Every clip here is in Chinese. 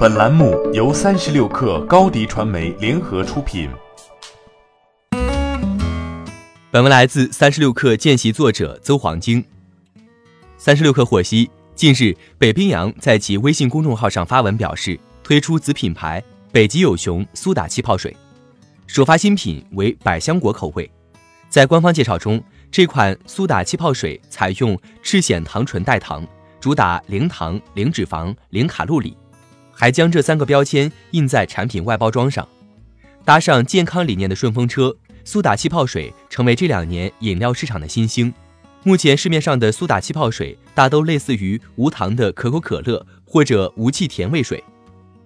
本栏目由三十六氪高低传媒联合出品。本文来自三十六氪见习作者邹黄金。三十六氪获悉，近日北冰洋在其微信公众号上发文表示，推出子品牌北极有熊苏打气泡水，首发新品为百香果口味。在官方介绍中，这款苏打气泡水采用赤藓糖醇代糖。主打零糖、零脂肪、零卡路里，还将这三个标签印在产品外包装上。搭上健康理念的顺风车，苏打气泡水成为这两年饮料市场的新星。目前市面上的苏打气泡水大都类似于无糖的可口可乐或者无气甜味水。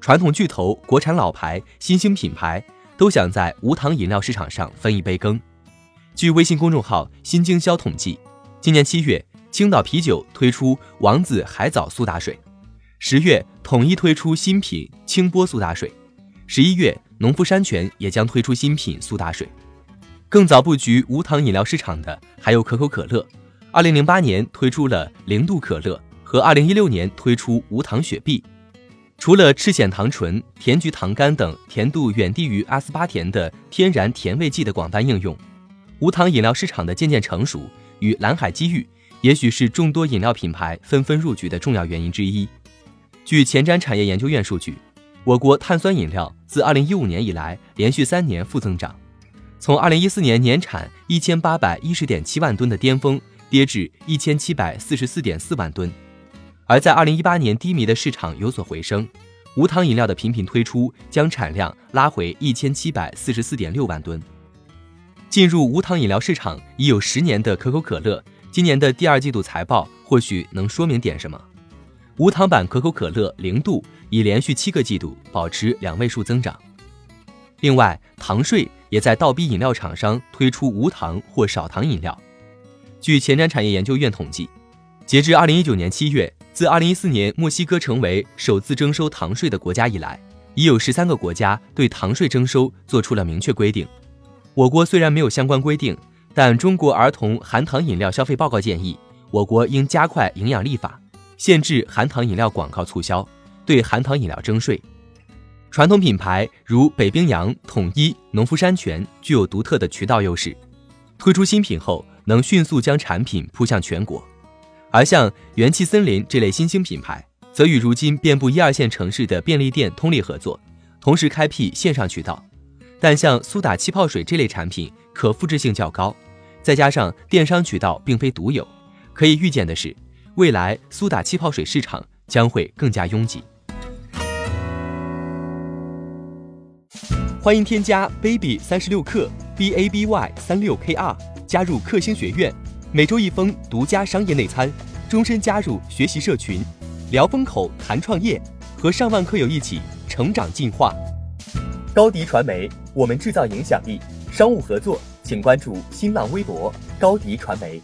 传统巨头、国产老牌、新兴品牌都想在无糖饮料市场上分一杯羹。据微信公众号“新经销”统计，今年七月。青岛啤酒推出王子海藻苏打水，十月统一推出新品清波苏打水，十一月农夫山泉也将推出新品苏打水。更早布局无糖饮料市场的还有可口可乐，二零零八年推出了零度可乐，和二零一六年推出无糖雪碧。除了赤藓糖醇、甜菊糖苷等甜度远低于阿斯巴甜的天然甜味剂的广泛应用，无糖饮料市场的渐渐成熟与蓝海机遇。也许是众多饮料品牌纷纷入局的重要原因之一。据前瞻产业研究院数据，我国碳酸饮料自2015年以来连续三年负增长，从2014年年产1810.7万吨的巅峰跌至1744.4万吨。而在2018年低迷的市场有所回升，无糖饮料的频频推出将产量拉回1744.6万吨。进入无糖饮料市场已有十年的可口可乐。今年的第二季度财报或许能说明点什么。无糖版可口可乐零度已连续七个季度保持两位数增长。另外，糖税也在倒逼饮料厂商推出无糖或少糖饮料。据前瞻产业研究院统计，截至二零一九年七月，自二零一四年墨西哥成为首次征收糖税的国家以来，已有十三个国家对糖税征收做出了明确规定。我国虽然没有相关规定。但中国儿童含糖饮料消费报告建议，我国应加快营养立法，限制含糖饮料广告促销，对含糖饮料征税。传统品牌如北冰洋、统一、农夫山泉具有独特的渠道优势，推出新品后能迅速将产品铺向全国。而像元气森林这类新兴品牌，则与如今遍布一二线城市的便利店通力合作，同时开辟线上渠道。但像苏打气泡水这类产品，可复制性较高。再加上电商渠道并非独有，可以预见的是，未来苏打气泡水市场将会更加拥挤。欢迎添加 baby 三十六克 b a b y 三六 k r 加入克星学院，每周一封独家商业内参，终身加入学习社群，聊风口谈创业，和上万课友一起成长进化。高迪传媒，我们制造影响力，商务合作。请关注新浪微博高迪传媒。